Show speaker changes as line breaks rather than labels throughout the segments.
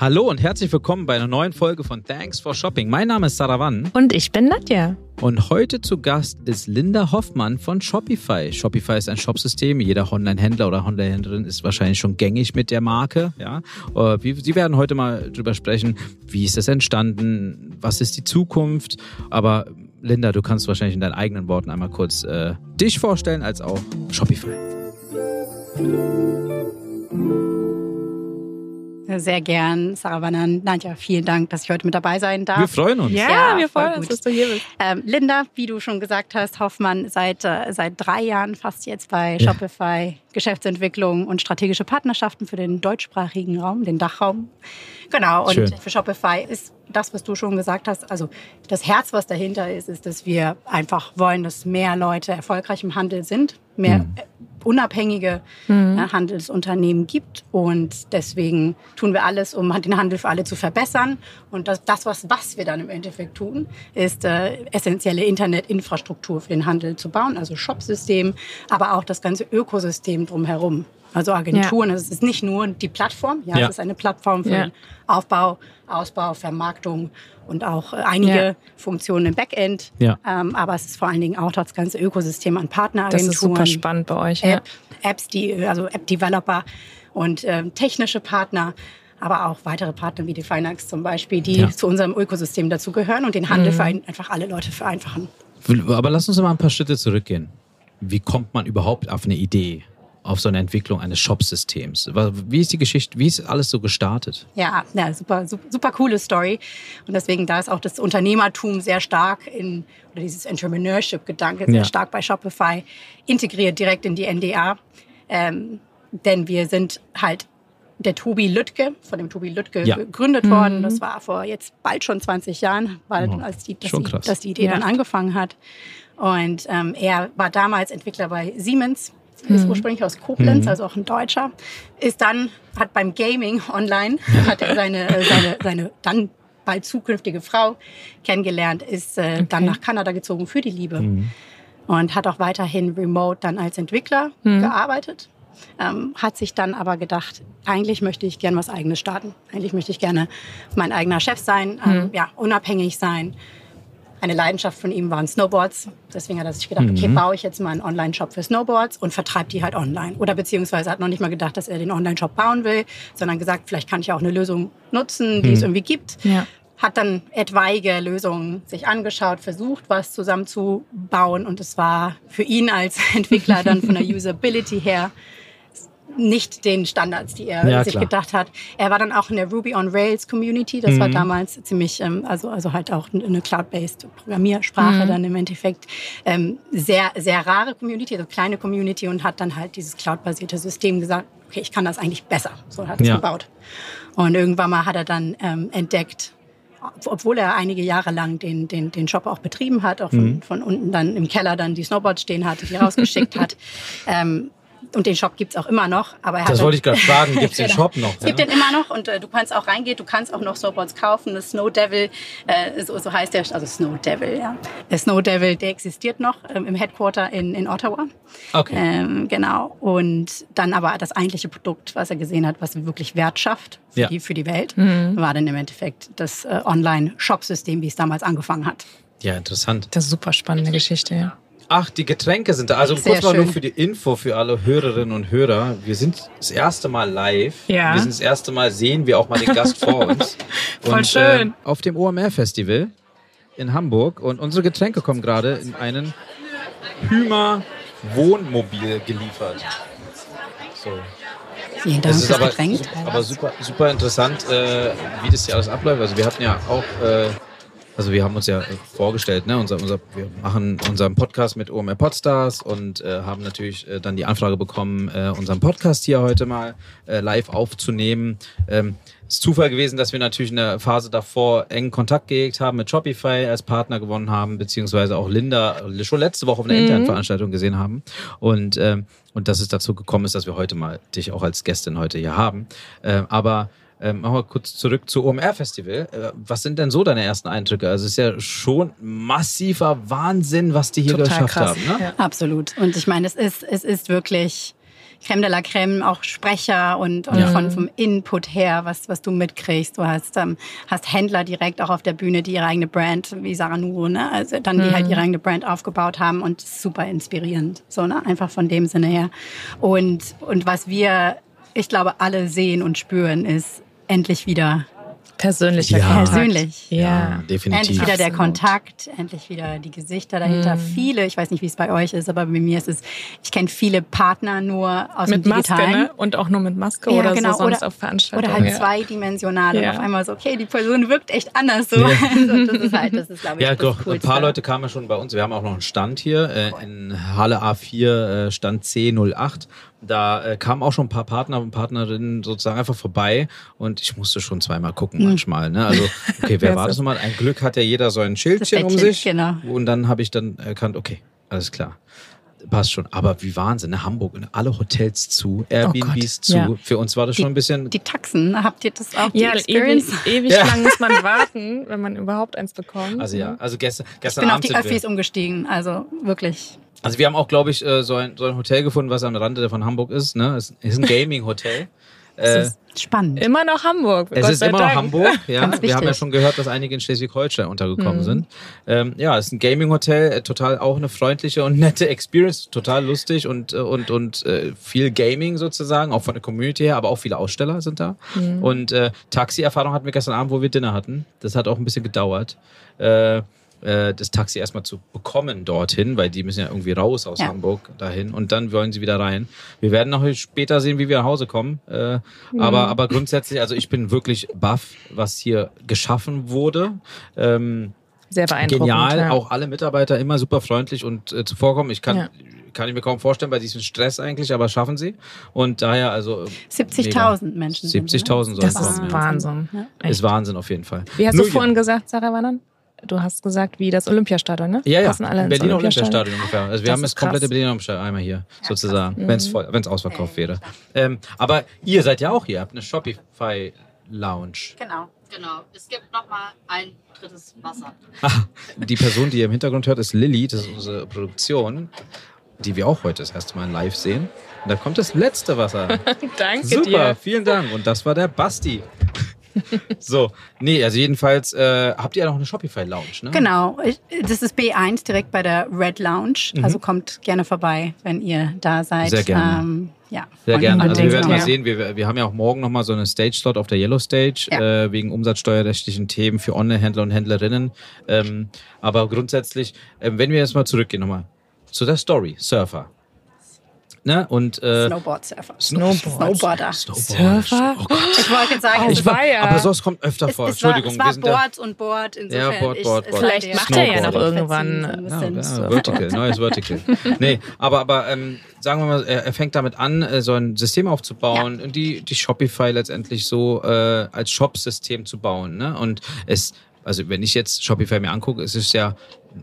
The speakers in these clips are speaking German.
Hallo und herzlich willkommen bei einer neuen Folge von Thanks for Shopping. Mein Name ist Saravan.
Und ich bin Nadja.
Und heute zu Gast ist Linda Hoffmann von Shopify. Shopify ist ein Shopsystem. Jeder Online-Händler oder Online-Händlerin ist wahrscheinlich schon gängig mit der Marke. Ja, äh, Sie werden heute mal drüber sprechen, wie ist es entstanden, was ist die Zukunft. Aber Linda, du kannst wahrscheinlich in deinen eigenen Worten einmal kurz äh, dich vorstellen, als auch Shopify.
Sehr gern, Sarah Wannan. Nadja, vielen Dank, dass ich heute mit dabei sein darf.
Wir freuen uns.
Ja,
Ja,
wir freuen uns,
gut.
dass du hier bist.
Ähm, Linda, wie du schon gesagt hast, Hoffmann seit, äh, seit drei Jahren fast jetzt bei
Ja.
Shopify Geschäftsentwicklung und strategische Partnerschaften für den deutschsprachigen Raum, den Dachraum. Genau, und
Schön.
für Shopify ist das, was du schon gesagt hast, also das Herz, was dahinter ist, ist, dass wir einfach wollen, dass mehr Leute erfolgreich im Handel sind, mehr äh, unabhängige äh, Handelsunternehmen gibt. Und deswegen tun wir alles, um den Handel für alle zu verbessern. Und das, das was, was wir dann im Endeffekt tun, ist äh, essentielle Internetinfrastruktur für den Handel zu bauen, also Shopsystem, aber auch das ganze Ökosystem drumherum. Also Agenturen, also es ist nicht nur die Plattform, ja,
Ja.
es ist eine Plattform für
Ja.
den Aufbau, Ausbau, Vermarktung und auch äh, einige
Ja.
Funktionen im Backend.
Ja.
Ähm, aber es ist vor allen Dingen auch das ganze Ökosystem an
Das
Partneragenturen.
ist super spannend bei euch. Ja.
App, Apps, die, also App-Developer und ähm, technische Partner, aber auch weitere Partner wie die Finax zum Beispiel, die
Ja.
zu unserem Ökosystem dazugehören und den
Mhm.
Handel für ein, einfach alle Leute vereinfachen.
Aber lass uns mal ein paar Schritte zurückgehen. Wie kommt man überhaupt auf eine Idee, auf so eine Entwicklung eines Shop-Systems? Wie ist die Geschichte, wie ist alles so gestartet?
Ja, ja super, super, super coole Story. Und deswegen, da ist auch das Unternehmertum sehr stark in, oder dieses Entrepreneurship-Gedanke sehr
Ja.
stark bei Shopify integriert direkt in die NDA. Ähm, denn wir sind halt der Tobi Lüttke, von dem Tobi Lüttke
Ja.
gegründet worden. Das war vor jetzt bald schon 20 Jahren, bald,
Wow.
als, die, dass, die, dass die Idee
Ja.
dann angefangen hat. Und ähm, er war damals Entwickler bei Siemens, ist ursprünglich aus Koblenz, also auch ein Deutscher. Ist dann, hat beim Gaming online, hat er seine, äh, seine, seine dann bald zukünftige Frau kennengelernt, ist äh, dann nach Kanada gezogen für die Liebe und hat auch weiterhin remote dann als Entwickler gearbeitet. Ähm, hat sich dann aber gedacht, eigentlich möchte ich gerne was eigenes starten. Eigentlich möchte ich gerne mein eigener Chef sein, ähm, ja, unabhängig sein. Eine Leidenschaft von ihm waren Snowboards. Deswegen hat er sich gedacht, okay, baue ich jetzt mal einen Online-Shop für Snowboards und vertreibe die halt online. Oder beziehungsweise hat noch nicht mal gedacht, dass er den Online-Shop bauen will, sondern gesagt, vielleicht kann ich auch eine Lösung nutzen, die es irgendwie gibt
Ja.
hat dann etwaige Lösungen sich angeschaut, versucht, was zusammenzubauen. Und es war für ihn als Entwickler dann von der Usability her nicht den Standards, die er
Ja,
sich
klar.
gedacht hat. Er war dann auch in der Ruby on Rails Community. Das war damals ziemlich, ähm, also, also halt auch eine cloud-based Programmiersprache dann im Endeffekt. Ähm, sehr, sehr rare Community, also kleine Community und hat dann halt dieses cloud-basierte System gesagt, okay, ich kann das eigentlich besser. So hat es
Ja.
gebaut. Und irgendwann mal hat er dann ähm, entdeckt, obwohl er einige Jahre lang den, den, den Shop auch betrieben hat, auch von, von unten dann im Keller dann die Snowboards stehen hatte, die rausgeschickt hat. Ähm, und den Shop gibt's auch immer noch. Aber er hat
Das wollte ich gerade fragen, gibt es den
Genau.
Shop noch?
Es gibt den immer noch und äh, du kannst auch reingehen, du kannst auch noch Snowboards kaufen. Das Snow Devil, äh, so, so heißt der, also Snow Devil, ja. Der Snow Devil, der existiert noch ähm, im Headquarter in, in Ottawa.
Okay.
Ähm, genau. Und dann aber das eigentliche Produkt, was er gesehen hat, was wirklich Wert schafft für,
Ja.
die, für die Welt, war dann im Endeffekt das äh, Online-Shop-System, wie es damals angefangen hat.
Ja, interessant.
Das ist super spannende Geschichte, ja.
Ach, die Getränke sind da. Also
Sehr
kurz mal nur
schön.
für die Info für alle Hörerinnen und Hörer. Wir sind das erste Mal live.
Ja.
Wir sind das erste Mal, sehen wir auch mal den Gast vor uns.
Voll
und,
schön.
Äh, auf dem OMR-Festival in Hamburg. Und unsere Getränke kommen gerade in einen Hümer Wohnmobil geliefert. So.
Vielen Dank fürs
aber,
Getränk.
aber super, super interessant, äh, wie das hier alles abläuft. Also wir hatten ja auch, äh, also wir haben uns ja äh, vorgestellt, ne, unser, unser, wir machen unseren Podcast mit OMR Podstars und äh, haben natürlich äh, dann die Anfrage bekommen, äh, unseren Podcast hier heute mal äh, live aufzunehmen. Ähm, es ist Zufall gewesen, dass wir natürlich in der Phase davor engen Kontakt gehegt haben mit Shopify als Partner gewonnen haben, beziehungsweise auch Linda schon letzte Woche auf einer internen Veranstaltung gesehen haben. Und, ähm, und dass es dazu gekommen ist, dass wir heute mal dich auch als Gästin heute hier haben. Ähm, aber ähm, machen wir kurz zurück zu OMR Festival. Äh, was sind denn so deine ersten Eindrücke? Also es ist ja schon massiver Wahnsinn, was die hier
Total
geschafft
krass.
haben. Ne?
Ja.
Absolut. Und ich meine, es ist, es ist wirklich, Creme de la Creme, auch Sprecher und, und
Ja.
von, vom Input her, was, was du mitkriegst. Du hast, ähm, hast Händler direkt auch auf der Bühne, die ihre eigene Brand, wie Sarah Nuro, ne? also dann die halt ihre eigene Brand aufgebaut haben und super inspirierend. So, ne? Einfach von dem Sinne her. Und, und was wir, ich glaube, alle sehen und spüren, ist endlich wieder
Persönlicher
Ja.
Kontakt.
Persönlich.
Ja.
definitiv.
Endlich wieder der
Absolut.
Kontakt, endlich wieder die Gesichter dahinter. Viele, ich weiß nicht, wie es bei euch ist, aber bei mir ist es, ich kenne viele Partner nur aus
Mit
dem
Maske,
Digitalen.
ne? Und auch nur mit Maske oder so sonst
oder,
auf Veranstaltungen.
oder halt
ja.
zweidimensional
Ja.
und auf einmal so, okay, die Person wirkt echt anders so.
Ja.
Also das ist halt, das ist, glaube ich,
Ja,
das
doch, ein
Coolste.
paar Leute kamen ja schon bei uns. Wir haben auch noch einen Stand hier äh, in Halle A4, äh, Stand C08. Da äh, kamen auch schon ein paar Partner und Partnerinnen sozusagen einfach vorbei und ich musste schon zweimal gucken manchmal. Ne? Also, okay, wer war das nochmal? Ein Glück hat ja jeder so ein Schildchen um sich.
genau.
Und dann habe ich dann erkannt, okay, alles klar. Passt schon. Aber wie Wahnsinn, ne? Hamburg und alle Hotels zu, Airbnbs zu.
Ja.
Für uns war das schon ein bisschen.
Die Taxen, habt ihr das auch, die
Ja, ewig,
Experience?
ewig
Ja.
lang muss man warten, wenn man überhaupt eins bekommt.
Also ja, also gestern,
Ich
gestern
bin auf
Abend
die
sind wir.
Öffis umgestiegen, also wirklich.
Also wir haben auch, glaube ich, äh, so ein, so ein Hotel gefunden, was am Rande von Hamburg ist. Ne? Es ist ein Gaming-Hotel. äh,
ist Spannend.
Immer noch Hamburg.
es
Gott
ist immer noch
Dank.
Hamburg. Ja? Wir haben ja schon gehört, dass einige in Schleswig-Holstein
Mhm.
untergekommen sind. Ähm, ja, es ist ein Gaming-Hotel, äh, total auch eine freundliche und nette Experience, total lustig und, äh, und, und äh, viel Gaming sozusagen, auch von der Community her, aber auch viele Aussteller sind da.
Mhm.
Und äh, Taxi-Erfahrung hatten wir gestern Abend, wo wir Dinner hatten. Das hat auch ein bisschen gedauert. Äh, äh, das Taxi erstmal zu bekommen dorthin, weil die müssen ja irgendwie raus aus
Ja.
Hamburg dahin und dann wollen sie wieder rein. Wir werden noch später sehen, wie wir nach Hause kommen. Äh,
Mhm.
aber, aber grundsätzlich, also ich bin wirklich baff, was hier geschaffen wurde. Ähm,
Sehr beeindruckend.
genial,
ja.
auch alle Mitarbeiter immer super freundlich und äh, zuvorkommen. Ich kann,
Ja.
kann ich mir kaum vorstellen bei diesem Stress eigentlich, aber schaffen sie. Und daher, also. äh,
70.000 Menschen. sind,
70.000
ne?
sollen
Das
kommen,
ist. Wahnsinn.
Ja.
Ist. Wahnsinn auf jeden Fall.
Wie hast
Nur
du vorhin gesagt, Sarah Wannan? Du hast gesagt, wie das Olympiastadion, ne?
Ja, ja,
Passen alle
Berliner Olympiastadion ungefähr. Also wir
Das
haben das komplette. Berliner Olympiastadion einmal hier, sozusagen,
Mhm.
wenn es voll, wenn es ausverkauft wäre. Ähm, aber ihr seid ja auch hier, habt eine Shopify Lounge.
Genau.
Genau. Es gibt noch mal ein drittes Wasser.
Ah, die Person, die ihr im Hintergrund hört, ist Lilly, das ist unsere Produktion, die wir auch heute das erste Mal live sehen. Und da kommt das letzte Wasser.
Danke
Super,
dir.
vielen Dank. Und das war der Basti. so, nee, also jedenfalls äh, habt ihr ja noch eine Shopify Lounge, ne?
Genau, das ist B1 direkt bei der Red Lounge. Also kommt gerne vorbei, wenn ihr da seid.
Mhm. Sehr gerne.
Ähm, ja,
Sehr gerne. Also wir werden mal sehen, wir, wir haben ja auch morgen nochmal so eine Stage-Slot auf der Yellow Stage
Ja.
äh, wegen umsatzsteuerrechtlichen Themen für Online-Händler und Händlerinnen. Ähm, aber grundsätzlich, ähm, wenn wir jetzt mal zurückgehen nochmal zu der Story, Surfer. Ne? Und äh,
Snowboard-Surfer.
Snowboard.
Snowboarder.
Surfer?
Oh Gott.
Ich wollte jetzt sagen,
Ich
es,
war,
war ja-
aber sowas kommt öfter
es,
vor.
es war,
Entschuldigung,
es war. Board und Board. Insofern
Ja, Board, Board, Board.
Vielleicht macht er ja noch irgendwann.
Ein
Ja,
bisschen.
ja. Vertical, neues Vertical. nee, aber, aber ähm, sagen wir mal, er, er fängt damit an, äh, so ein System aufzubauen und die, die Shopify letztendlich so äh, als Shop-System zu bauen. Ne? Und es, also wenn ich jetzt Shopify mir angucke, es ist ja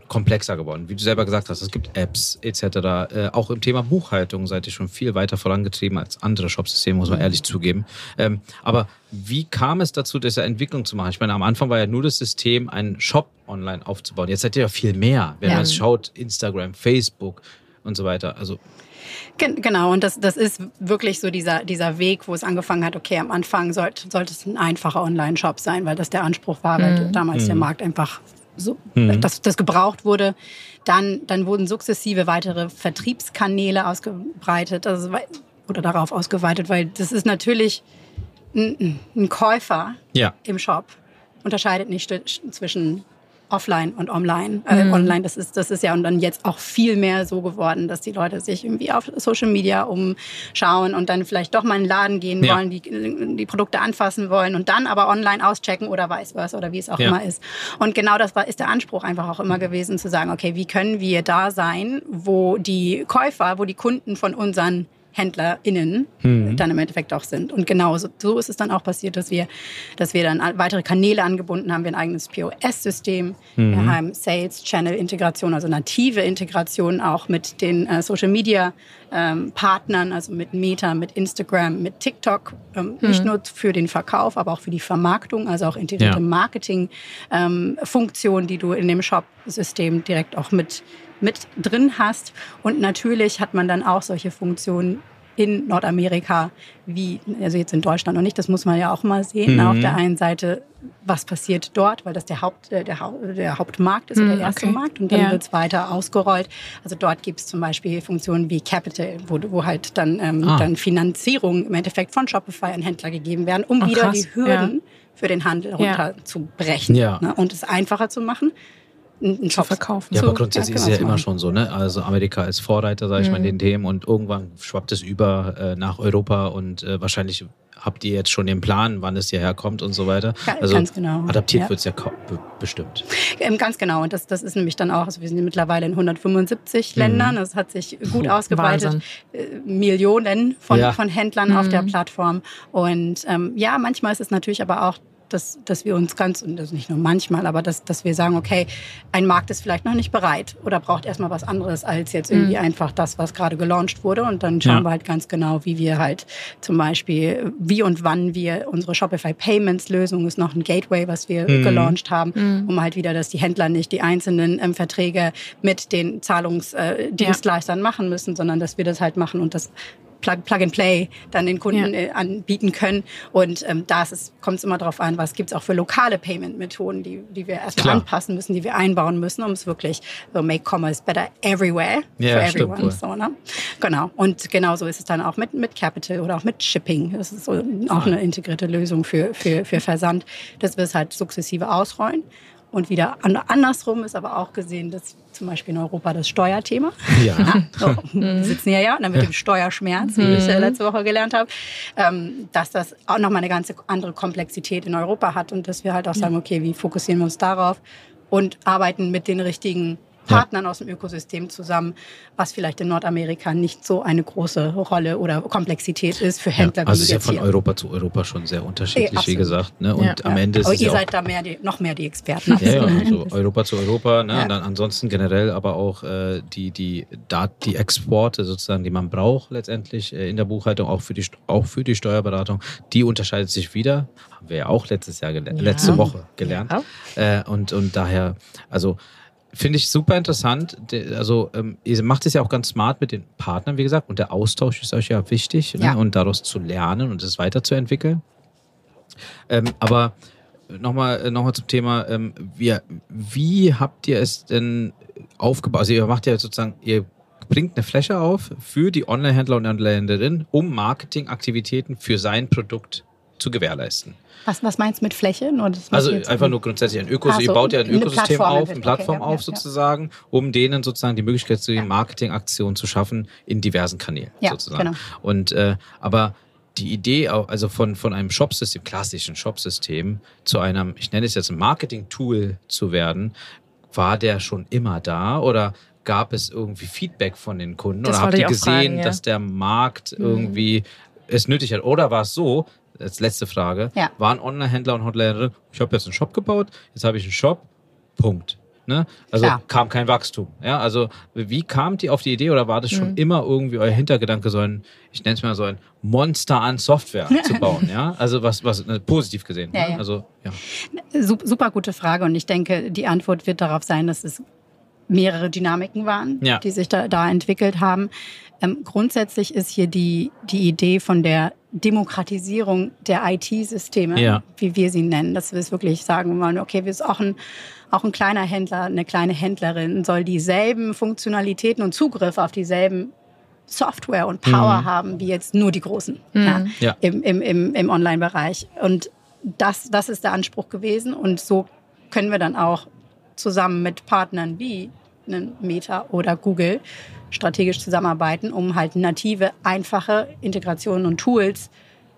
komplexer geworden. Wie du selber gesagt hast, es gibt Apps etc. Äh, auch im Thema Buchhaltung seid ihr schon viel weiter vorangetrieben als andere Shopsysteme, muss man ehrlich zugeben. Ähm, aber wie kam es dazu, diese Entwicklung zu machen? Ich meine, am Anfang war ja nur das System, einen Shop online aufzubauen. Jetzt seid ihr ja viel mehr. Wenn
Ja.
man es schaut, Instagram, Facebook und so weiter. Also
Genau, und das, das ist wirklich so dieser, dieser Weg, wo es angefangen hat, okay, am Anfang sollte, sollte es ein einfacher Online-Shop sein, weil das der Anspruch war, weil damals der Markt einfach so, dass das gebraucht wurde. Dann, dann wurden sukzessive weitere Vertriebskanäle ausgebreitet also, oder darauf ausgeweitet, weil das ist natürlich ein, ein Käufer
ja.
im Shop unterscheidet nicht zwischen offline und online. Äh, Online, das ist, das ist ja und dann jetzt auch viel mehr so geworden, dass die Leute sich irgendwie auf Social Media umschauen und dann vielleicht doch mal in den Laden gehen
Ja.
wollen, die, die Produkte anfassen wollen und dann aber online auschecken oder vice versa oder wie es auch
Ja.
immer ist. Und genau das war, ist der Anspruch einfach auch immer gewesen, zu sagen, okay, wie können wir da sein, wo die Käufer, wo die Kunden von unseren HändlerInnen dann im Endeffekt auch sind. Und genau so, so ist es dann auch passiert, dass wir, dass wir dann weitere Kanäle angebunden haben. Wir haben ein eigenes POS-System. Wir haben Sales-Channel-Integration, also native Integration auch mit den äh, Social-Media-Partnern, also mit Meta, mit Instagram, mit TikTok. Ähm, Nicht nur für den Verkauf, aber auch für die Vermarktung, also auch integrierte
Ja.
Marketing-Funktionen, die du in dem Shop-System direkt auch mit mit drin hast. Und natürlich hat man dann auch solche Funktionen in Nordamerika wie, also jetzt in Deutschland noch nicht, das muss man ja auch mal sehen.
Mhm.
Auf der einen Seite, was passiert dort, weil das der, Haupt, äh, der, der Hauptmarkt ist oder
Mhm,
der erste
okay.
Markt und dann
Ja.
wird es weiter ausgerollt. Also dort gibt es zum Beispiel Funktionen wie Capital, wo, wo halt dann, ähm,
Ah.
dann Finanzierung im Endeffekt von Shopify an Händler gegeben werden, um
Ach,
wieder
krass.
die Hürden für den Handel
Ja.
runterzubrechen
Ja.
ne? und es einfacher zu machen, einen Shop
verkaufen.
Ja, aber grundsätzlich
ja,
ist
genau,
es ja immer schon so, ne? Also Amerika ist Vorreiter, sage ich mal, in den Themen und irgendwann schwappt es über äh, nach Europa und äh, wahrscheinlich habt ihr jetzt schon den Plan, wann es hierher kommt und so weiter.
Ja,
Also
ganz genau.
adaptiert
Ja.
wird es ja bestimmt.
Ähm, ganz genau. Und das, das ist nämlich dann auch, also wir sind mittlerweile in 175 Ländern. Das hat sich gut
Puh,
ausgebreitet.
Wahnsinn.
Äh, Millionen von,
Ja.
von Händlern auf der Plattform. Und ähm, ja, manchmal ist es natürlich aber auch dass, dass wir uns ganz, und das nicht nur manchmal, aber dass, dass wir sagen, okay, ein Markt ist vielleicht noch nicht bereit oder braucht erstmal was anderes als jetzt irgendwie einfach das, was gerade gelauncht wurde. Und dann schauen
Ja.
wir halt ganz genau, wie wir halt zum Beispiel, wie und wann wir unsere Shopify Payments Lösung ist noch ein Gateway, was wir gelauncht haben, um halt wieder, dass die Händler nicht die einzelnen ähm, Verträge mit den Zahlungsdienstleistern äh, Dienstleistern machen müssen, sondern dass wir das halt machen und das Plug, Plug and Play dann den Kunden
Ja.
äh, anbieten können. Und ähm, da kommt es immer darauf an, was gibt es auch für lokale Payment-Methoden, die, die wir erstmal
Klar.
anpassen müssen, die wir einbauen müssen, um es wirklich so make commerce better everywhere
Ja,
for
stimmt
everyone. So, ne? Genau. Und genauso ist es dann auch mit, mit Capital oder auch mit Shipping. Das ist so auch eine integrierte Lösung für, für, für Versand, dass wir es halt sukzessive ausrollen. Und wieder an, andersrum ist aber auch gesehen, dass zum Beispiel in Europa das Steuerthema.
Ja.
So, wir sitzen ja ja, und dann mit dem Steuerschmerz, wie ich äh, letzte Woche gelernt habe, ähm, dass das auch nochmal eine ganz andere Komplexität in Europa hat und dass wir halt auch sagen, okay, wie fokussieren wir uns darauf und arbeiten mit den richtigen Partnern aus dem Ökosystem zusammen, was vielleicht in Nordamerika nicht so eine große Rolle oder Komplexität ist für Händler
Ja, also es
wie
ist ja von
hier.
Europa zu Europa schon sehr unterschiedlich, wie
absolut.
gesagt. Ne? Und
Ja.
am Ende
Aber ihr
ja
seid da mehr die, noch mehr die Experten.
Ja, ja, also Europa zu Europa, ne?
Ja.
Und dann ansonsten generell aber auch äh, die, die, die Exporte sozusagen, die man braucht letztendlich äh, in der Buchhaltung, auch für, die, auch für die Steuerberatung, die unterscheidet sich wieder. Haben wir ja auch letztes Jahr gelernt,
Ja.
letzte Woche gelernt.
Ja.
Äh, und, und daher, also finde ich super interessant. Also ähm, ihr macht es ja auch ganz smart mit den Partnern, wie gesagt, und der Austausch ist euch ja wichtig
Ja.
Ne? und daraus zu lernen und es weiterzuentwickeln. Ähm, aber nochmal noch mal zum Thema, ähm, wir, wie habt ihr es denn aufgebaut? Also ihr macht ja sozusagen, ihr bringt eine Fläche auf für die Online-Händler und Onlinehändlerinnen, um Marketingaktivitäten für sein Produkt zu gewährleisten.
Was, was meinst du mit Fläche? Nur das muss
Also einfach nur grundsätzlich ein Ökosystem,
so,
ihr baut ja ein
eine
Ökosystem
Plattform
auf, eine Plattform
Okay, ja,
auf
ja, ja.
sozusagen, um denen sozusagen die Möglichkeit zu geben, Marketingaktionen zu schaffen in diversen Kanälen
Ja,
sozusagen.
genau.
Und äh, aber die Idee, auch, also von, von einem Shopsystem, klassischen Shopsystem, zu einem, ich nenne es jetzt ein Marketing-Tool zu werden, war der schon immer da oder gab es irgendwie Feedback von den Kunden
Das
oder habt ihr gesehen,
fragen, ja.
dass der Markt irgendwie es nötig hat? Oder war es so, als letzte Frage,
Ja.
waren Online-Händler und Hotlerinnen, ich habe jetzt einen Shop gebaut, jetzt habe ich einen Shop, Punkt. Ne? Also
Klar.
kam kein Wachstum. Ja, also wie kamt ihr auf die Idee oder war das schon immer irgendwie euer Hintergedanke, so ein, ich nenne es mal so ein Monster an Software zu bauen? Ja, also was, was ne, positiv gesehen.
Ja,
ne?
ja.
Also ja.
Sup- Super gute Frage und ich denke, die Antwort wird darauf sein, dass es mehrere Dynamiken waren,
Ja.
die sich da, da entwickelt haben. Ähm, grundsätzlich ist hier die, die Idee von der Demokratisierung der IT-Systeme,
Ja.
wie wir sie nennen, dass wir es wirklich sagen wollen, okay, wir sind auch ein, auch ein kleiner Händler, eine kleine Händlerin soll dieselben Funktionalitäten und Zugriff auf dieselben Software und Power haben wie jetzt nur die Großen ja,
Ja.
im, im, im, im Online-Bereich. Und das, das ist der Anspruch gewesen. Und so können wir dann auch zusammen mit Partnern wie einen Meta oder Google strategisch zusammenarbeiten, um halt native, einfache Integrationen und Tools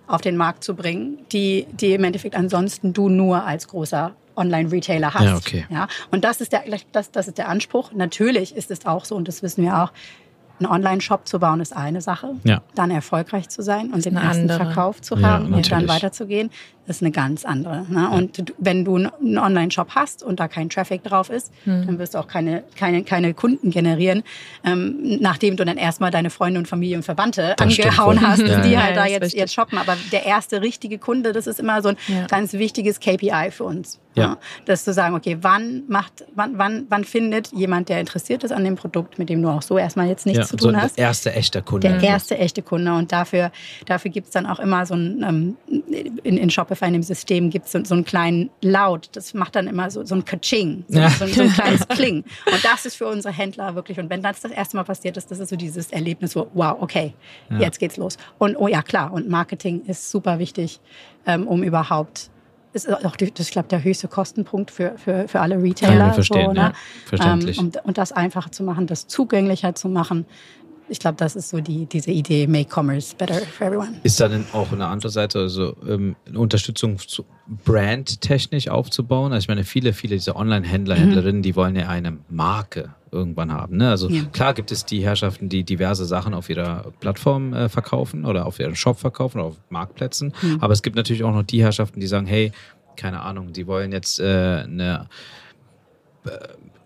auf den Markt zu bringen, die, die im Endeffekt ansonsten du nur als großer Online-Retailer hast.
Ja, okay.
Ja, und das ist, der, das, das ist der Anspruch. Natürlich ist es auch so, und das wissen wir auch, einen Online-Shop zu bauen ist eine Sache,
Ja.
dann erfolgreich zu sein und den ersten
andere.
Verkauf zu
Ja,
haben und dann weiterzugehen. Ist eine ganz andere. Ne? Und wenn du einen Online-Shop hast und da kein Traffic drauf ist,
Hm.
dann wirst du auch keine, keine, keine Kunden generieren, ähm, nachdem du dann erstmal deine Freunde und Familie und Verwandte
Das
angehauen hast,
Ja,
die halt
Ja,
da jetzt, jetzt shoppen. Aber der erste richtige Kunde, das ist immer so ein
Ja.
ganz wichtiges KPI für uns.
Ja.
Das zu sagen, okay, wann macht, wann, wann, wann findet jemand, der interessiert ist an dem Produkt, mit dem du auch so erstmal jetzt nichts
ja,
zu
so
tun
ein
hast.
erster echter Kunde.
Der erste echte Kunde. Und dafür, dafür gibt es dann auch immer so ein, ähm, in, in Shopify, in dem System gibt es so, so einen kleinen Laut. Das macht dann immer so, so ein Kaching, so,
Ja.
so, ein- so ein kleines Kling. Und das ist für unsere Händler wirklich. Und wenn das das erste Mal passiert ist, das ist so dieses Erlebnis, so, wow, okay,
Ja.
jetzt geht's los. Und oh ja, klar, und Marketing ist super wichtig, ähm, um überhaupt ist auch, das, ich glaube, der höchste Kostenpunkt für, für, für alle Retailer.
Kann verstehen,
so,
ja.
ne?
Verständlich.
Ähm, und, und das einfacher zu machen, das zugänglicher zu machen. Ich glaube, das ist so die, diese Idee, make commerce better for everyone.
Ist da denn auch eine andere Seite, also ähm, eine Unterstützung zu brandtechnisch aufzubauen? Also ich meine, viele, viele dieser Online-Händler, Händlerinnen, die wollen ja eine Marke irgendwann haben. Ne? Also
Ja.
klar gibt es die Herrschaften, die diverse Sachen auf ihrer Plattform äh, verkaufen oder auf ihrem Shop verkaufen oder auf Marktplätzen. Aber es gibt natürlich auch noch die Herrschaften, die sagen, hey, keine Ahnung, die wollen jetzt äh, eine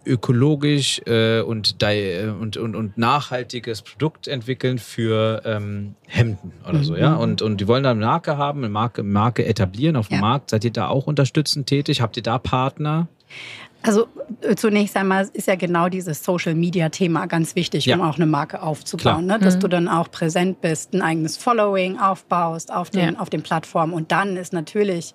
ökologisch äh, und, äh, und, und, und nachhaltiges Produkt entwickeln für ähm, Hemden oder so, ja. Und, und die wollen da eine Marke haben, eine Marke, Marke etablieren auf dem
Ja.
Markt. Seid ihr da auch unterstützend tätig? Habt ihr da Partner?
Also äh, zunächst einmal ist ja genau dieses Social-Media-Thema ganz wichtig,
Ja.
um auch eine Marke aufzubauen. Ne? Dass du dann auch präsent bist, ein eigenes Following aufbaust auf den,
Ja.
auf den Plattformen. Und dann ist natürlich,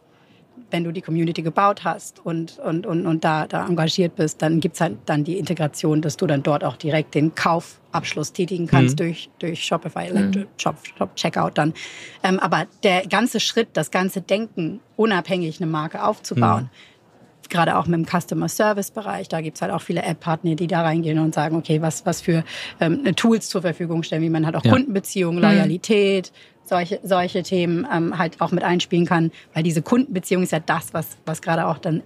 wenn du die Community gebaut hast und, und, und, und da, da engagiert bist, dann gibt's halt dann die Integration, dass du dann dort auch direkt den Kaufabschluss tätigen kannst
Mhm.
durch, durch Shopify, Electro, Shop, Shop Checkout dann. Ähm, aber der ganze Schritt, das ganze Denken, unabhängig eine Marke aufzubauen, gerade auch mit dem Customer Service Bereich, da gibt's halt auch viele App-Partner, die da reingehen und sagen, okay, was, was für ähm, Tools zur Verfügung stellen, wie man halt auch
Ja.
Kundenbeziehungen, Loyalität, solche, solche Themen ähm, halt auch mit einspielen kann, weil diese Kundenbeziehung ist ja das, was, was gerade auch dann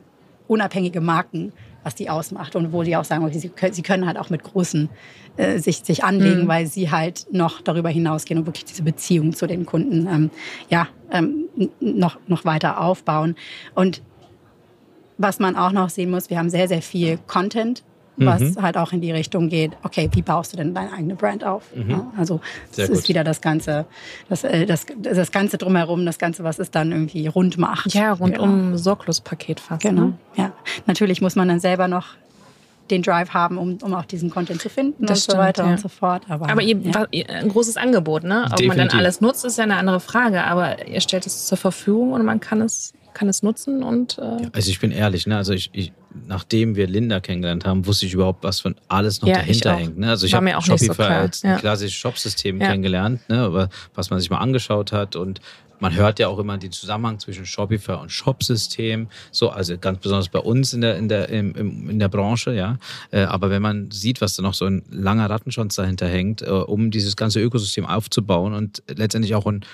unabhängige Marken, was die ausmacht und wo die auch sagen, okay, sie, können, sie können halt auch mit großen äh, sich, sich anlegen, weil sie halt noch darüber hinausgehen und wirklich diese Beziehung zu den Kunden ähm, ja, ähm, noch, noch weiter aufbauen. Und was man auch noch sehen muss, wir haben sehr, sehr viel Content, was
Mhm.
halt auch in die Richtung geht, okay, wie baust du denn deine eigene Brand auf? Ja, also
Mhm. Sehr
das ist wieder das Ganze, das, äh, das, das Ganze drumherum, das Ganze, was es dann irgendwie rund macht.
Ja, rundum
Genau.
Sorglospaket fast.
Genau.
Ne?
Ja. Natürlich muss man dann selber noch den Drive haben, um, um auch diesen Content zu finden
Das
und so
stimmt,
weiter
ja.
und so fort. Aber,
Aber ihr,
ja.
ein großes Angebot, ne? Ob man dann
Definitiv.
alles nutzt, ist ja eine andere Frage. Aber ihr stellt es zur Verfügung und man kann es, kann es nutzen und äh,
Also ich bin ehrlich, ne? Also ich, ich nachdem wir Linda kennengelernt haben, wusste ich überhaupt, was von alles noch
Ja,
dahinter hängt. Ne? Also ich habe
mir auch nicht so
Shopify
klar.
als ein
Ja.
klassisches Shopsystem
Ja.
kennengelernt, ne? aber was man sich mal angeschaut hat und man hört ja auch immer den Zusammenhang zwischen Shopify und Shopsystem, so also ganz besonders bei uns in der in der im, im, in der Branche, ja. Äh, aber wenn man sieht, was da noch so ein langer Rattenschwanz dahinter hängt, äh, um dieses ganze Ökosystem aufzubauen und letztendlich auch ein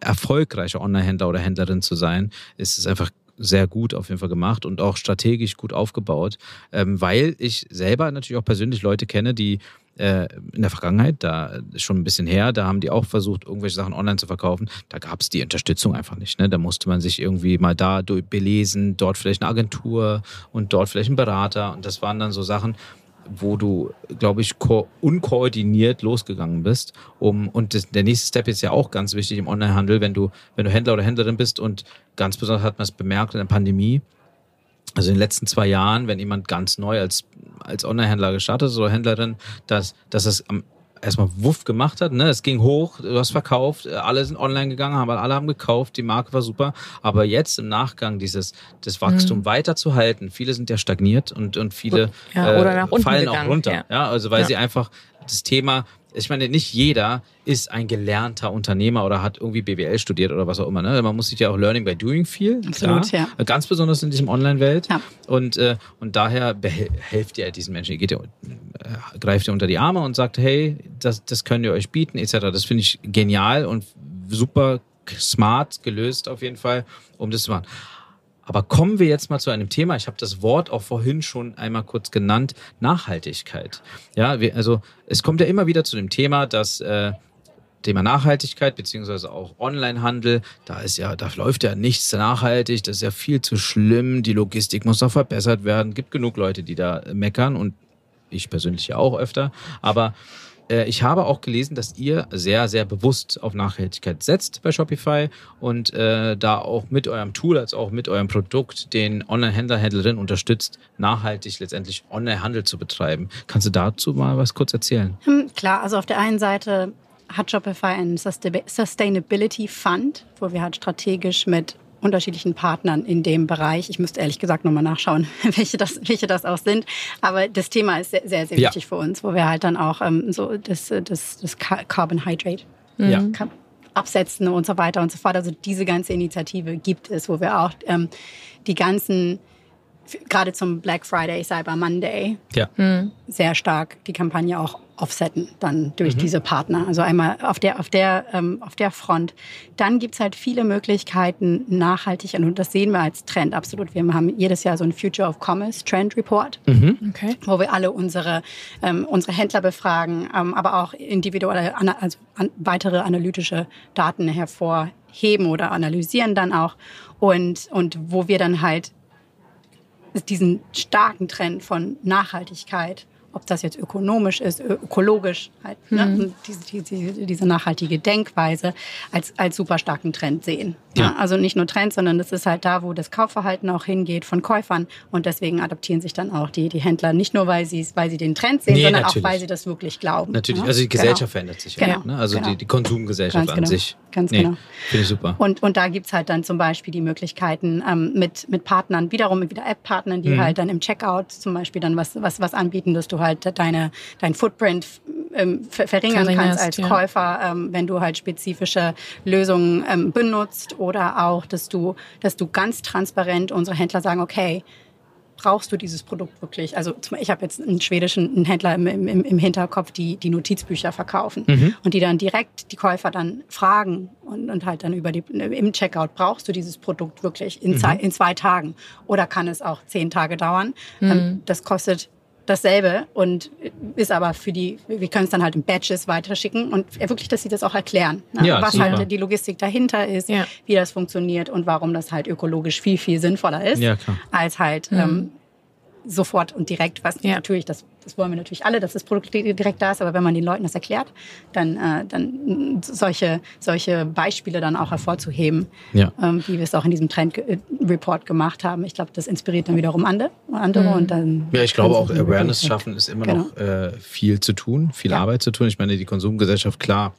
erfolgreicher Online-Händler oder Händlerin zu sein, ist es einfach sehr gut auf jeden Fall gemacht und auch strategisch gut aufgebaut, ähm, weil ich selber natürlich auch persönlich Leute kenne, die äh, in der Vergangenheit, da schon ein bisschen her, da haben die auch versucht, irgendwelche Sachen online zu verkaufen. Da gab es die Unterstützung einfach nicht. Ne? Da musste man sich irgendwie mal da belesen, dort vielleicht eine Agentur und dort vielleicht ein Berater. Und das waren dann so Sachen, wo du, glaube ich, ko unkoordiniert losgegangen bist. Um, und das, der nächste Step ist ja auch ganz wichtig im Onlinehandel, wenn du, wenn du Händler oder Händlerin bist und ganz besonders hat man es bemerkt in der Pandemie, also in den letzten zwei Jahren, wenn jemand ganz neu als, als Online-Händler gestartet ist oder Händlerin, dass, dass es am erstmal Wuff gemacht hat, ne? Es ging hoch, du hast verkauft, alle sind online gegangen, aber alle haben gekauft, die Marke war super. Aber jetzt im Nachgang dieses das Wachstum
Mhm.
weiterzuhalten, viele sind ja stagniert und, und viele
Ja, unten
fallen auch runter.
ja.
Ja, also weil
Ja.
sie einfach das Thema, ich meine, nicht jeder ist ein gelernter Unternehmer oder hat irgendwie BWL studiert oder was auch immer. Ne? Man muss sich ja auch Learning by Doing viel.
Absolut,
klar. Ganz besonders in diesem Online-Welt.
Ja.
Und, äh, und daher helft ihr diesen Menschen. Ihr geht ihr, äh, greift ihr unter die Arme und sagt, hey, das, das könnt ihr euch bieten, etc. Das finde ich genial und super smart gelöst auf jeden Fall, um das zu machen. Aber kommen wir jetzt mal zu einem Thema. Ich habe das Wort auch vorhin schon einmal kurz genannt: Nachhaltigkeit. Ja, wir, also es kommt ja immer wieder zu dem Thema, dass äh, Thema Nachhaltigkeit beziehungsweise auch Onlinehandel, da ist ja, da läuft ja nichts nachhaltig, das ist ja viel zu schlimm, die Logistik muss noch verbessert werden. Gibt genug Leute, die da meckern und ich persönlich ja auch öfter. Aber ich habe auch gelesen, dass ihr sehr, sehr bewusst auf Nachhaltigkeit setzt bei Shopify und äh, da auch mit eurem Tool als auch mit eurem Produkt den Online-Händler, Händlerin unterstützt, nachhaltig letztendlich Online-Handel zu betreiben. Kannst du dazu mal was kurz erzählen?
Hm, klar, also auf der einen Seite hat Shopify einen Sustainability Fund, wo wir halt strategisch mit unterschiedlichen Partnern in dem Bereich. Ich müsste ehrlich gesagt nochmal nachschauen, welche das, welche das auch sind. Aber das Thema ist sehr, sehr, sehr
Ja.
wichtig für uns, wo wir halt dann auch ähm, so das, das, das Ca- Carbon Hydrate
Ja.
Ka- absetzen und so weiter und so fort. Also diese ganze Initiative gibt es, wo wir auch ähm, die ganzen, gerade zum Black Friday, Cyber Monday,
Ja.
sehr stark die Kampagne auch offsetten, dann
Mhm.
durch diese Partner. Also einmal auf der, auf der, ähm, auf der Front. Dann gibt's halt viele Möglichkeiten, nachhaltig, und das sehen wir als Trend absolut. Wir haben jedes Jahr so ein Future of Commerce Trend Report
Okay.
wo wir alle unsere, ähm, unsere Händler befragen, ähm, aber auch individuelle, also an, weitere analytische Daten hervorheben oder analysieren dann auch. Und, und wo wir dann halt diesen starken Trend von Nachhaltigkeit, ob das jetzt ökonomisch ist, ökologisch, halt, ne? und diese, diese, diese nachhaltige Denkweise als, als super starken Trend sehen. Ja.
Ja.
Also nicht nur Trend, sondern das ist halt da, wo das Kaufverhalten auch hingeht von Käufern. Und deswegen adaptieren sich dann auch die, die Händler, nicht nur, weil sie, weil sie den Trend sehen,
Nee,
sondern
natürlich.
auch, weil sie das wirklich glauben.
Natürlich,
Ja?
also die Gesellschaft
Genau.
verändert sich ja.
Genau,
Ne? Also
genau.
die, die Konsumgesellschaft
Ganz
an
genau,
sich.
ganz
nee,
genau.
Finde ich super.
Und, und da gibt's halt dann zum Beispiel die Möglichkeiten ähm, mit, mit Partnern, wiederum mit wieder App-Partnern, die
Mhm.
halt dann im Checkout zum Beispiel dann was, was, was anbieten, dass du halt deine, dein Footprint ähm, ver verringern kannst als
ja.
Käufer, ähm, wenn du halt spezifische Lösungen ähm, benutzt oder auch, dass du, dass du ganz transparent unsere Händler sagen, okay, brauchst du dieses Produkt wirklich? Also zum- ich habe jetzt einen schwedischen einen Händler im, im, im Hinterkopf, die die Notizbücher verkaufen und die dann direkt die Käufer dann fragen und, und halt dann über die im Checkout brauchst du dieses Produkt wirklich in, zwei, in zwei Tagen oder kann es auch zehn Tage dauern? Ähm, das kostet dasselbe und ist aber für die, wir können es dann halt in Batches weiterschicken und wirklich, dass sie das auch erklären, ne?
Ja,
was
super.
halt die Logistik dahinter ist,
Ja.
wie das funktioniert und warum das halt ökologisch viel, viel sinnvoller ist
Ja, klar.
als halt ähm, sofort und direkt, was
Ja.
natürlich, das, das wollen wir natürlich alle, dass das Produkt di- direkt da ist, aber wenn man den Leuten das erklärt, dann, äh, dann solche, solche Beispiele dann auch hervorzuheben,
Ja.
ähm, wie wir es auch in diesem Trend-Report gemacht haben. Ich glaube, das inspiriert dann wiederum andere, andere und dann
Ja, ich glaube auch, Awareness schaffen ist immer
Genau.
noch äh, viel zu tun, viel
Ja.
Arbeit zu tun. Ich meine, die Konsumgesellschaft, klar,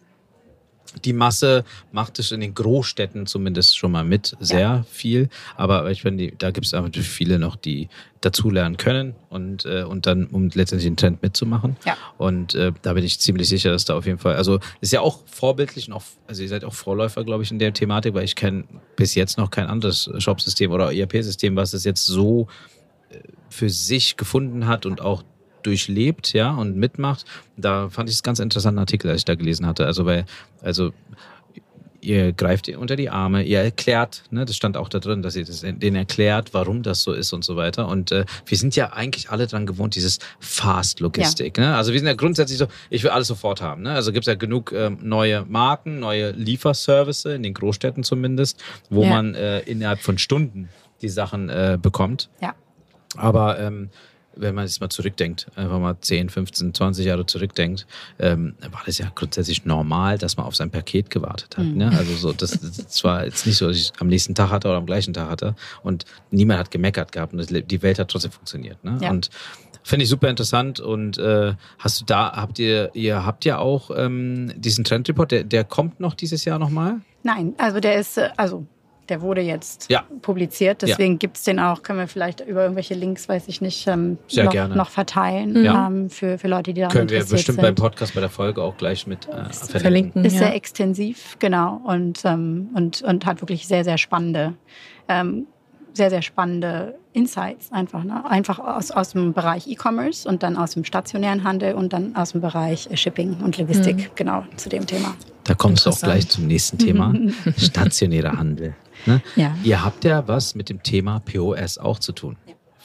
die Masse macht es in den Großstädten zumindest schon mal mit, sehr viel. Aber ich meine, die, da gibt es natürlich viele noch, die dazulernen können und, äh, und dann, um letztendlich den Trend mitzumachen.
Ja.
Und äh, da bin ich ziemlich sicher, dass da auf jeden Fall, also ist ja auch vorbildlich und auch, also ihr seid auch Vorläufer, glaube ich, in der Thematik, weil ich kenne bis jetzt noch kein anderes Shopsystem oder ERP-System, was es jetzt so für sich gefunden hat und auch durchlebt, ja, und mitmacht. Da fand ich es ganz interessanten Artikel, als ich da gelesen hatte. Also, weil, also ihr greift ihr unter die Arme, ihr erklärt, ne, das stand auch da drin, dass ihr das denen erklärt, warum das so ist und so weiter. Und äh, wir sind ja eigentlich alle dran gewohnt, dieses Fast-Logistik. Ne? Also wir sind ja grundsätzlich so, ich will alles sofort haben. Ne? Also gibt es ja genug ähm, neue Marken, neue Lieferservice, in den Großstädten zumindest, wo
Ja.
man äh, innerhalb von Stunden die Sachen äh, bekommt.
Ja.
Aber ähm, wenn man jetzt mal zurückdenkt, einfach mal 10, 15, 20 Jahre zurückdenkt, ähm, war das ja grundsätzlich normal, dass man auf sein Paket gewartet hat.
Mhm.
Ne? Also so, das, das war jetzt nicht so, dass ich am nächsten Tag hatte oder am gleichen Tag hatte und niemand hat gemeckert gehabt und das, die Welt hat trotzdem funktioniert. Ne?
Ja.
Und finde ich super interessant und äh, hast du da, habt ihr, ihr habt ja auch ähm, diesen Trendreport, der, der kommt noch dieses Jahr nochmal?
Nein, also der ist, äh, also der wurde jetzt
Ja.
publiziert, deswegen gibt's den auch, können wir vielleicht über irgendwelche Links, weiß ich nicht, ähm,
Sehr
noch,
gerne.
noch verteilen
Ja.
ähm, für, für Leute, die daran
Können wir bestimmt
sind.
beim Podcast bei der Folge auch gleich mit äh, verlinken.
Verlinken.
Ist
ja.
sehr extensiv, genau, und, ähm, und, und hat wirklich sehr, sehr spannende, ähm, sehr, sehr spannende Insights einfach. Ne? Einfach aus, aus dem Bereich E-Commerce und dann aus dem stationären Handel und dann aus dem Bereich äh, Shipping und Logistik, genau, zu dem Thema.
Da kommst du auch gleich zum nächsten Thema. Stationärer Handel. Ne?
Ja.
Ihr habt ja was mit dem Thema POS auch zu tun.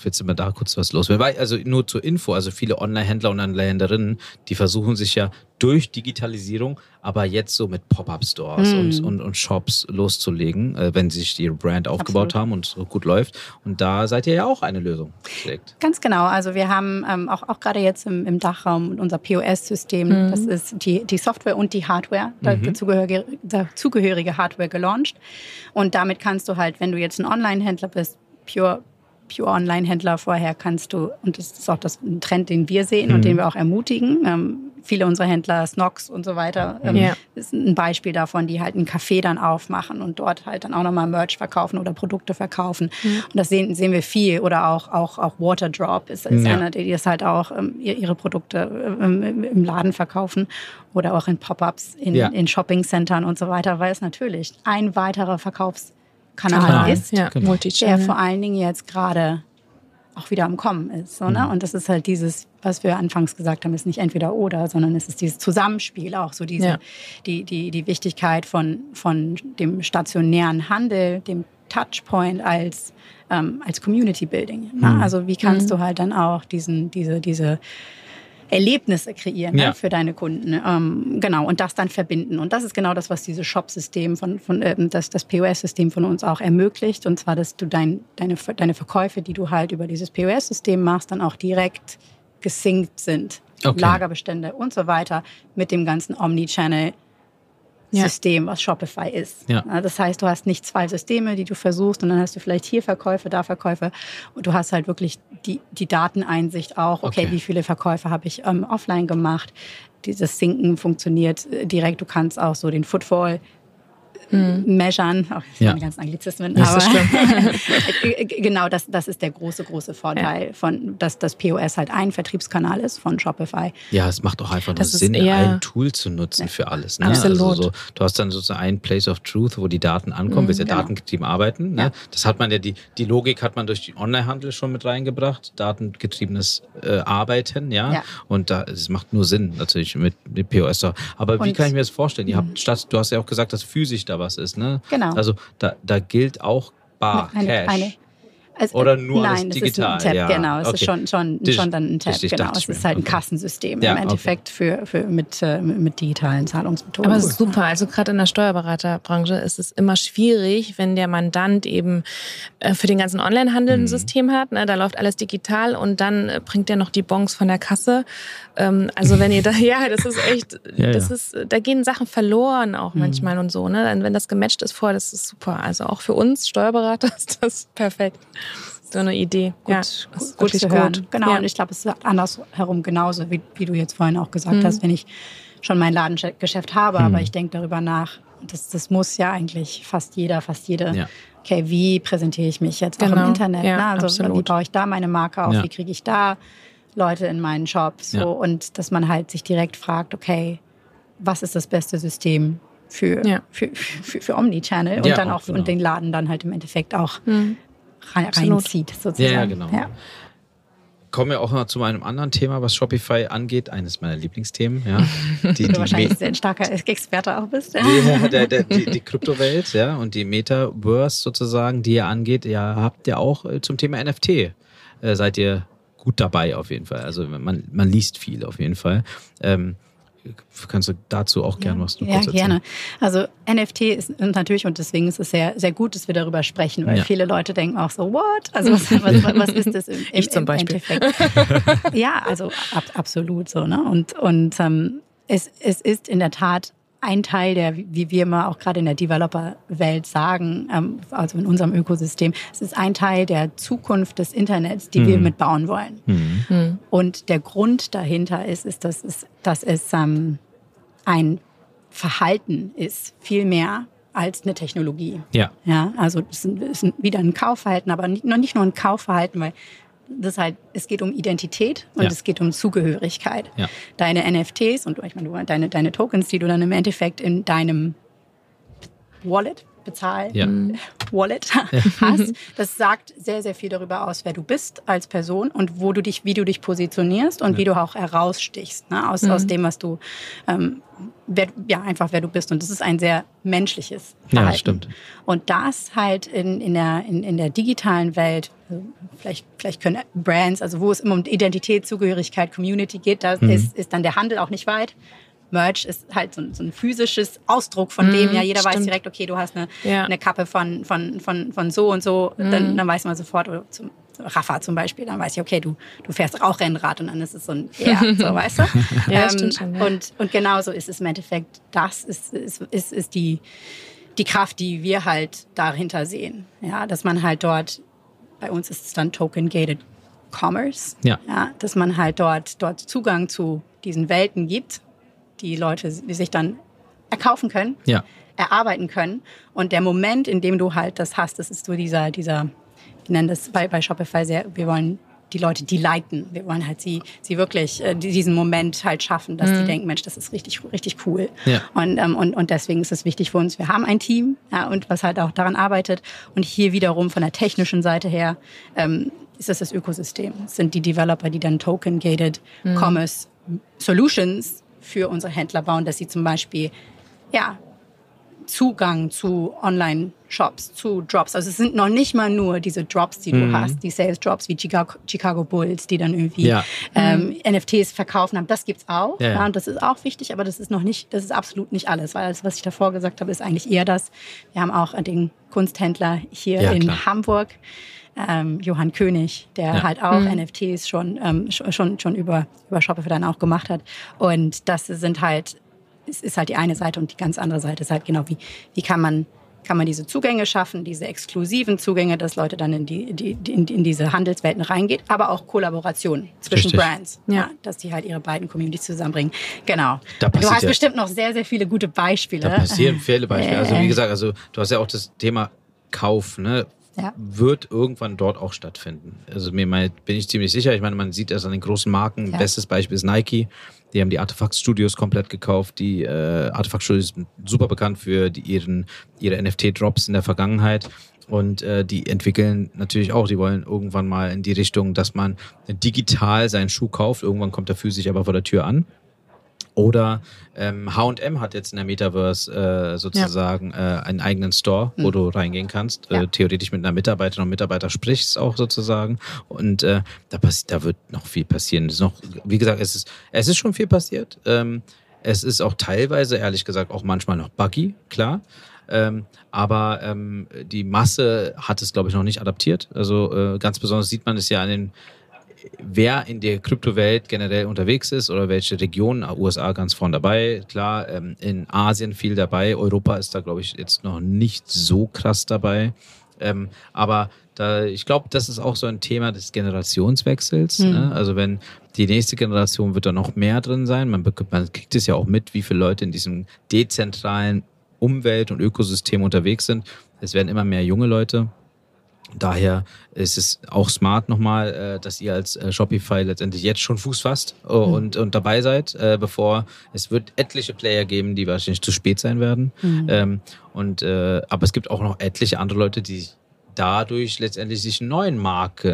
Willst du mal da kurz was los? Also nur zur Info, also viele Online-Händler und Online-Händlerinnen, die versuchen sich ja durch Digitalisierung, aber jetzt so mit Pop-Up-Stores
Hm.
und, und, und Shops loszulegen, äh, wenn sie sich ihre Brand aufgebaut
Absolut.
haben und so gut läuft. Und da seid ihr ja auch eine Lösung. Direkt.
Ganz genau. Also wir haben ähm, auch, auch gerade jetzt im, im Dachraum unser POS-System, das ist die, die Software und die Hardware, dazugehörige, dazugehörige Hardware gelauncht. Und damit kannst du halt, wenn du jetzt ein Online-Händler bist, pure Pure Online-Händler vorher kannst du, und das ist auch das ein Trend, den wir sehen und den wir auch ermutigen. Ähm, viele unserer Händler, Snox und so weiter, ähm,
Ja.
ist ein Beispiel davon, die halt ein Café dann aufmachen und dort halt dann auch nochmal Merch verkaufen oder Produkte verkaufen. Und das sehen, sehen wir viel. Oder auch, auch, auch Waterdrop ist, ist
Ja.
einer, die das halt auch ähm, ihr- ihre Produkte ähm, im- Laden verkaufen oder auch in Pop-ups, in,
Ja.
in Shopping-Centern und so weiter, weil es natürlich ein weiterer Verkaufskanal
Kanal.
ist
Ja,
Genau.
der vor allen Dingen jetzt gerade auch wieder am Kommen ist. So, ne? Und das ist halt dieses, was wir anfangs gesagt haben, ist nicht entweder oder, sondern es ist dieses Zusammenspiel auch, so diese,
Ja.
die, die, die Wichtigkeit von, von dem stationären Handel, dem Touchpoint als, ähm, als Community Building. Ne? Also wie kannst du halt dann auch diesen, diese, diese Erlebnisse kreieren
Ja.
ne, für deine Kunden. Ähm, genau, und das dann verbinden. Und das ist genau das, was dieses Shop-System von, von ähm, das, das POS-System von uns auch ermöglicht. Und zwar, dass du dein, deine, deine Verkäufe, die du halt über dieses POS-System machst, dann auch direkt gesynkt sind.
Okay.
Lagerbestände und so weiter mit dem ganzen Omnichannel.
Ja.
System, was Shopify ist.
Ja.
Das heißt, du hast nicht zwei Systeme, die du versuchst, und dann hast du vielleicht hier Verkäufe, da Verkäufe. Und du hast halt wirklich die, die Dateneinsicht auch. Okay,
Okay.
wie viele Verkäufe habe ich ähm, offline gemacht? Dieses Sinken funktioniert äh, direkt. Du kannst auch so den Footfall measuren. Auch
Ja.
ja. die ganzen Anglizismen.
Das ist
aber genau, das, das ist der große, große Vorteil von, dass das POS halt ein Vertriebskanal ist von Shopify.
Ja, es macht auch einfach nur
Das ist
Sinn, ein Tool zu nutzen für alles. Ne?
Absolut.
Also so, du hast dann sozusagen ein Place of Truth, wo die Daten ankommen, willst ja
genau.
datengetrieben arbeiten. Ne?
Ja.
Das hat man ja, die, die Logik hat man durch den Onlinehandel schon mit reingebracht, datengetriebenes äh, Arbeiten, ja.
Ja.
Und da, es macht nur Sinn, natürlich mit, mit POS. Aber wie
Und- Mhm.
kann ich mir das vorstellen? Ihr habt statt, du hast ja auch gesagt, dass physisch da was ist, ne?
Genau.
Also da, da gilt auch bar,
eine,
Cash.
eine, also,
Oder nur
nein,
alles
es ist
digital?
ein Tab,
Ja,
genau. Es
okay.
ist schon, schon,
Dich-
schon dann ein Tab,
richtig,
genau. Es ist halt ein
Okay.
Kassensystem
Ja,
im
okay.
Endeffekt für, für, mit, äh, mit digitalen Zahlungsmethoden.
Aber es ist super. Also gerade in der Steuerberaterbranche ist es immer schwierig, wenn der Mandant eben äh, für den ganzen Onlinehandel
Mhm.
ein System hat. Ne, da läuft alles digital und dann äh, bringt er noch die Bons von der Kasse. Ähm, also wenn ihr da, ja, das ist echt,
Ja,
das
ja.
ist, da gehen Sachen verloren auch manchmal und so. Ne, Dann, wenn das gematcht ist vorher, das ist super. Also auch für uns Steuerberater ist das perfekt. So eine Idee. ja, das ist
gut
wirklich
zu hören.
gut.
Genau,
Ja.
und ich glaube, es ist andersherum genauso, wie, wie du jetzt vorhin auch gesagt
Mhm.
hast, wenn ich schon mein Ladengeschäft habe, aber ich denke darüber nach, das, das muss ja eigentlich fast jeder, fast jede.
Ja.
Okay, wie präsentiere ich mich jetzt auch
Genau,
im Internet?
ja,
ne? Also wie baue ich da meine Marke auf?
Ja.
Wie kriege ich da Leute in meinen Shop? So
Ja.
und dass man halt sich direkt fragt, okay, was ist das beste System für,
Ja.
für, für, für Omnichannel und
Ja,
dann
auch,
auch
genau.
und den Laden dann halt im Endeffekt auch
Mhm.
Reinzieht, sozusagen.
Ja, ja, genau.
Ja.
Kommen wir auch noch zu einem anderen Thema, was Shopify angeht, eines meiner Lieblingsthemen, ja. Die,
du
die,
wahrscheinlich
Me-
sehr ein starker Experte auch bist.
die, der, der, die, die Kryptowelt, ja, und die Metaverse sozusagen, die ihr angeht, ja, habt ihr auch äh, zum Thema NFT. Äh, seid ihr gut dabei auf jeden Fall. Also man, man liest viel auf jeden Fall. Ähm, kannst du dazu auch gerne was
Ja,
kurz erzählen?
gerne. Also NFT ist natürlich, und deswegen ist es sehr, sehr gut, dass wir darüber sprechen, weil
Ja.
viele Leute denken auch so, what? Also was, was, was ist das im, im,
Ich zum
im
Beispiel.
Endeffekt? ja, also ab, absolut so. Ne? Und, und ähm, es, es ist in der Tat ein Teil der, wie wir immer auch gerade in der Developer-Welt sagen, ähm, also in unserem Ökosystem, es ist ein Teil der Zukunft des Internets, die wir
Mhm.
mitbauen wollen.
Mhm.
Und der Grund dahinter ist, ist dass es, dass es ähm, ein Verhalten ist, viel mehr als eine Technologie.
Ja.
Ja, also es ist es ist wieder ein Kaufverhalten, aber nicht, noch nicht nur ein Kaufverhalten, weil das halt, es geht um Identität und
Ja.
es geht um Zugehörigkeit.
Ja.
Deine NFTs und ich meine, deine, deine Tokens, die du dann im Endeffekt in deinem Wallet Bezahl
Ja.
Wallet hast. Das sagt sehr, sehr viel darüber aus, wer du bist als Person und wo du dich, wie du dich positionierst und wie du auch herausstichst ne? aus, aus dem, was du ähm, wer, ja einfach wer du bist. Und das ist ein sehr menschliches
Ja,
Verhalten.
das stimmt.
Und das halt in, in, der, in, in der digitalen Welt, also vielleicht, vielleicht können Brands, also wo es immer um Identität, Zugehörigkeit, Community geht, da
Mhm.
ist, ist dann der Handel auch nicht weit. Merch ist halt so ein, so ein physisches Ausdruck von dem, ja, jeder weiß
stimmt.
direkt, okay, du hast eine,
Ja.
eine Kappe von, von, von, von so und so, dann, dann weiß man sofort, oder zum, Rafa zum Beispiel, dann weiß ich, okay, du, du fährst auch Rennrad und dann ist es so ein, ja, so, weißt du?
Ja, stimmt schon, ja.
Und, und genauso ist es im Endeffekt, das ist, ist, ist, ist die, die Kraft, die wir halt dahinter sehen. Ja, dass man halt dort, bei uns ist es dann Token-Gated Commerce,
Ja.
ja, dass man halt dort, dort Zugang zu diesen Welten gibt, die Leute die sich dann erkaufen können,
Ja.
erarbeiten können. Und der Moment, in dem du halt das hast, das ist so dieser, dieser, wir nennen das bei, bei Shopify sehr, wir wollen die Leute delighten. Wir wollen halt sie, sie wirklich äh, diesen Moment halt schaffen, dass die denken, Mensch, das ist richtig, richtig cool.
Ja.
Und, ähm, und, und deswegen ist es wichtig für uns. Wir haben ein Team ja, und was halt auch daran arbeitet. Und hier wiederum von der technischen Seite her ähm, ist das das Ökosystem. Es sind die Developer, die dann Token-Gated Commerce Solutions für unsere Händler bauen, dass sie zum Beispiel ja, Zugang zu Online-Shops, zu Drops. Also es sind noch nicht mal nur diese Drops, die du
Mhm.
hast, die Sales-Drops wie Chicago, Chicago Bulls, die dann irgendwie
Ja.
ähm, NFTs verkaufen haben. Das gibt's auch.
Ja,
Ja,
ja.
und das ist auch wichtig, aber das ist noch nicht, das ist absolut nicht alles, weil alles, was ich davor gesagt habe, ist eigentlich eher das. Wir haben auch den Kunsthändler hier
Ja,
in
klar.
Hamburg. Ähm, Johann König, der
Ja.
halt auch NFTs schon, ähm, schon, schon, über, über Shopify dann auch gemacht hat. Und das sind halt, es ist halt die eine Seite und die ganz andere Seite ist halt genau, wie, wie kann man kann man diese Zugänge schaffen, diese exklusiven Zugänge, dass Leute dann in, die, die, in, in diese Handelswelten reingehen, aber auch Kollaboration zwischen
Richtig.
Brands, ja. dass die halt ihre beiden Communities zusammenbringen. Genau.
Da
du
passiert
hast
ja-
bestimmt noch sehr, sehr viele gute Beispiele.
Da passieren viele Beispiele. Also wie gesagt, also du hast ja auch das Thema Kauf, ne?
Ja.
Wird irgendwann dort auch stattfinden. Also mir mein, bin ich ziemlich sicher. Ich meine, man sieht das an den großen Marken.
Ja.
Bestes Beispiel ist Nike. Die haben die Artefakt Studios komplett gekauft. Die äh, Artefakt Studios sind super bekannt für die, ihren, ihre NFT-Drops in der Vergangenheit. Und äh, die entwickeln natürlich auch, die wollen irgendwann mal in die Richtung, dass man digital seinen Schuh kauft. Irgendwann kommt er physisch aber vor der Tür an. Oder ähm, H&M hat jetzt in der Metaverse äh, sozusagen äh, einen eigenen Store, wo du reingehen kannst,
Ja.
äh, theoretisch mit einer Mitarbeiterin und Mitarbeiter sprichst auch sozusagen. Und äh, da, da wird noch viel passieren. Es ist noch, wie gesagt, es ist, es ist schon viel passiert. Ähm, es ist auch teilweise, ehrlich gesagt, auch manchmal noch buggy, klar. Ähm, aber ähm, die Masse hat es, glaube ich, noch nicht adaptiert. Also äh, ganz besonders sieht man es ja an den wer in der Kryptowelt generell unterwegs ist oder welche Regionen, USA ganz vorn dabei, klar, ähm, in Asien viel dabei, Europa ist da, glaube ich, jetzt noch nicht so krass dabei. Ähm, aber da, ich glaube, das ist auch so ein Thema des Generationswechsels. Ne? Also wenn die nächste Generation wird da noch mehr drin sein. Man, man kriegt es ja auch mit, wie viele Leute in diesem dezentralen Umwelt- und Ökosystem unterwegs sind. Es werden immer mehr junge Leute. Daher ist es auch smart nochmal, äh, dass ihr als äh, Shopify letztendlich jetzt schon Fuß fasst äh, und, und dabei seid, bevor es wird etliche Player geben, die wahrscheinlich zu spät sein werden. Ähm, und aber es gibt auch noch etliche andere Leute, die dadurch letztendlich sich einen neuen Markt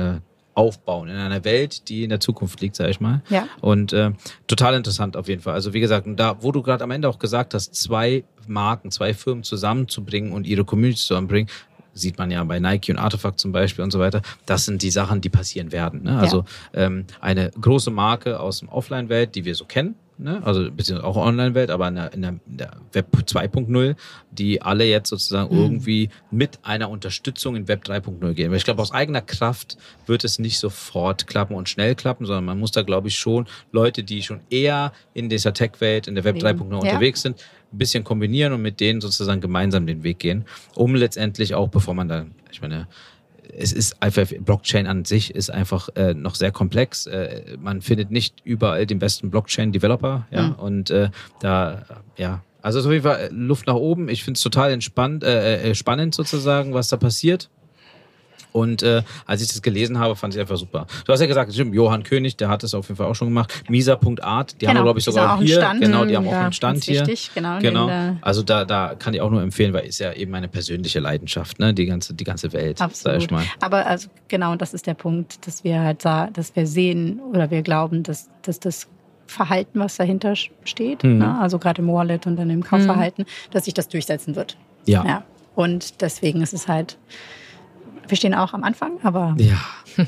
aufbauen in einer Welt, die in der Zukunft liegt, sag ich mal.
Ja.
Und äh, total interessant auf jeden Fall. Also wie gesagt, da, wo du gerade am Ende auch gesagt hast, zwei Marken, zwei Firmen zusammenzubringen und ihre Community zusammenbringen, sieht man ja bei Nike und Artefakt zum Beispiel und so weiter. Das sind die Sachen, die passieren werden. Ne? Also ähm, eine große Marke aus dem Offline-Welt, die wir so kennen, ne? also beziehungsweise auch Online-Welt, aber in der, in, der, in der Web 2.0, die alle jetzt sozusagen irgendwie mit einer Unterstützung in Web 3.0 gehen. Weil ich glaube, aus eigener Kraft wird es nicht sofort klappen und schnell klappen, sondern man muss da, glaube ich, schon Leute, die schon eher in dieser Tech-Welt, in der Web 3.0
Ja.
unterwegs sind, ein bisschen kombinieren und mit denen sozusagen gemeinsam den Weg gehen, um letztendlich auch, bevor man dann, ich meine, es ist einfach, Blockchain an sich ist einfach äh, noch sehr komplex. Äh, man findet nicht überall den besten Blockchain-Developer, ja, und äh, da, ja, also es ist auf jeden Fall Luft nach oben. Ich finde es total entspannt, äh, äh, spannend sozusagen, was da passiert. Und äh, als ich das gelesen habe, fand ich einfach super. Du hast ja gesagt, stimmt, Johann König, der hat es auf jeden Fall auch schon gemacht. Misa.art, die haben
Genau,
glaube ich sogar
haben auch einen
hier.
Stand.
Genau, die haben
Mhm,
auch
ja,
einen Stand hier.
wichtig, genau,
genau. Also da, da kann ich auch nur empfehlen, weil ist ja eben meine persönliche Leidenschaft, ne? Die ganze, die ganze Welt,
Absolut. Aber also genau, das ist der Punkt, dass wir halt sa- dass wir sehen oder wir glauben, dass, dass das Verhalten, was dahinter steht,
Mhm.
ne, also gerade im Wallet und dann im Kaufverhalten, dass sich das durchsetzen wird.
Ja.
ja. Und deswegen ist es halt, wir stehen auch am Anfang, aber
Ja.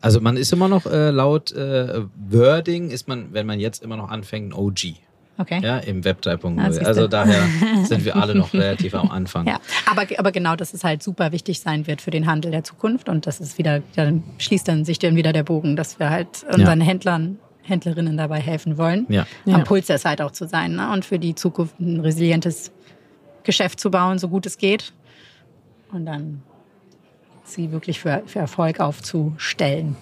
Also man ist immer noch äh, laut äh, Wording ist man, wenn man jetzt immer noch anfängt, ein OG.
okay.
Ja, im Web 3.0.
Ah, siehste.
also daher sind wir alle noch relativ am Anfang.
Ja, aber, aber genau, dass es halt super wichtig sein wird für den Handel der Zukunft und das ist wieder, dann schließt dann sich dann wieder der Bogen, dass wir halt unseren Händlern, Händlerinnen dabei helfen wollen,
Ja.
Ja.
am Puls der Zeit auch zu sein ne? und für die Zukunft ein resilientes Geschäft zu bauen, so gut es geht und dann sie wirklich für, für Erfolg aufzustellen.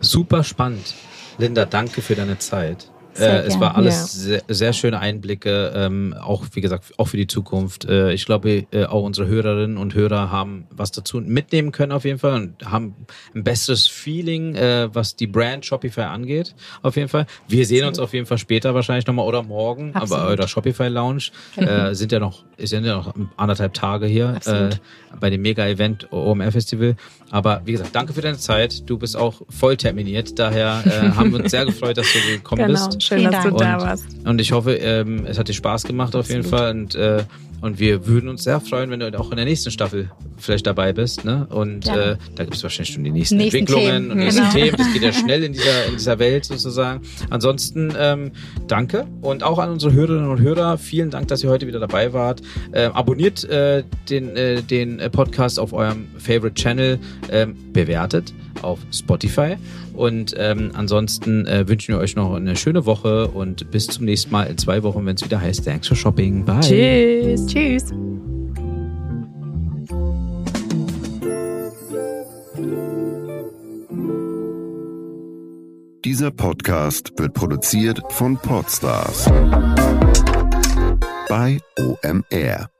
Super spannend. Linda, danke für deine Zeit. Äh, es war alles
Ja.
sehr, sehr schöne Einblicke, ähm, auch wie gesagt, auch für die Zukunft. Äh, ich glaube, äh, auch unsere Hörerinnen und Hörer haben was dazu mitnehmen können auf jeden Fall und haben ein besseres Feeling, äh, was die Brand Shopify angeht, auf jeden Fall. Wir sehen uns auf jeden Fall später wahrscheinlich nochmal oder morgen, aber
Absolut.
eurer Shopify Lounge äh, sind ja noch, sind ja noch anderthalb Tage hier äh, bei dem Mega-Event OMR Festival. Aber wie gesagt, danke für deine Zeit. Du bist auch voll terminiert, daher haben wir uns sehr gefreut, dass du gekommen
Genau,
bist.
Schön,
Vielen
dass du
Dank.
da
Und,
warst.
und ich hoffe, ähm, es hat dir Spaß gemacht auf jeden Fall. Und, äh, und wir würden uns sehr freuen, wenn du auch in der nächsten Staffel vielleicht dabei bist. Ne? Und
Gerne.
äh, da gibt es wahrscheinlich schon die nächsten,
Nächsten
Entwicklungen
Themen,
und nächsten
genau.
Themen. Das geht ja schnell in dieser, in dieser Welt sozusagen. Ansonsten ähm, danke und auch an unsere Hörerinnen und Hörer. Vielen Dank, dass ihr heute wieder dabei wart. Ähm, abonniert äh, den, äh, den äh, Podcast auf eurem Favorite Channel, ähm, bewertet auf Spotify. Und ähm, ansonsten äh, wünschen wir euch noch eine schöne Woche und bis zum nächsten Mal in zwei Wochen, wenn es wieder heißt Thanks for Shopping. Bye.
Tschüss.
Tschüss.
Dieser Podcast wird produziert von Podstars bei OMR.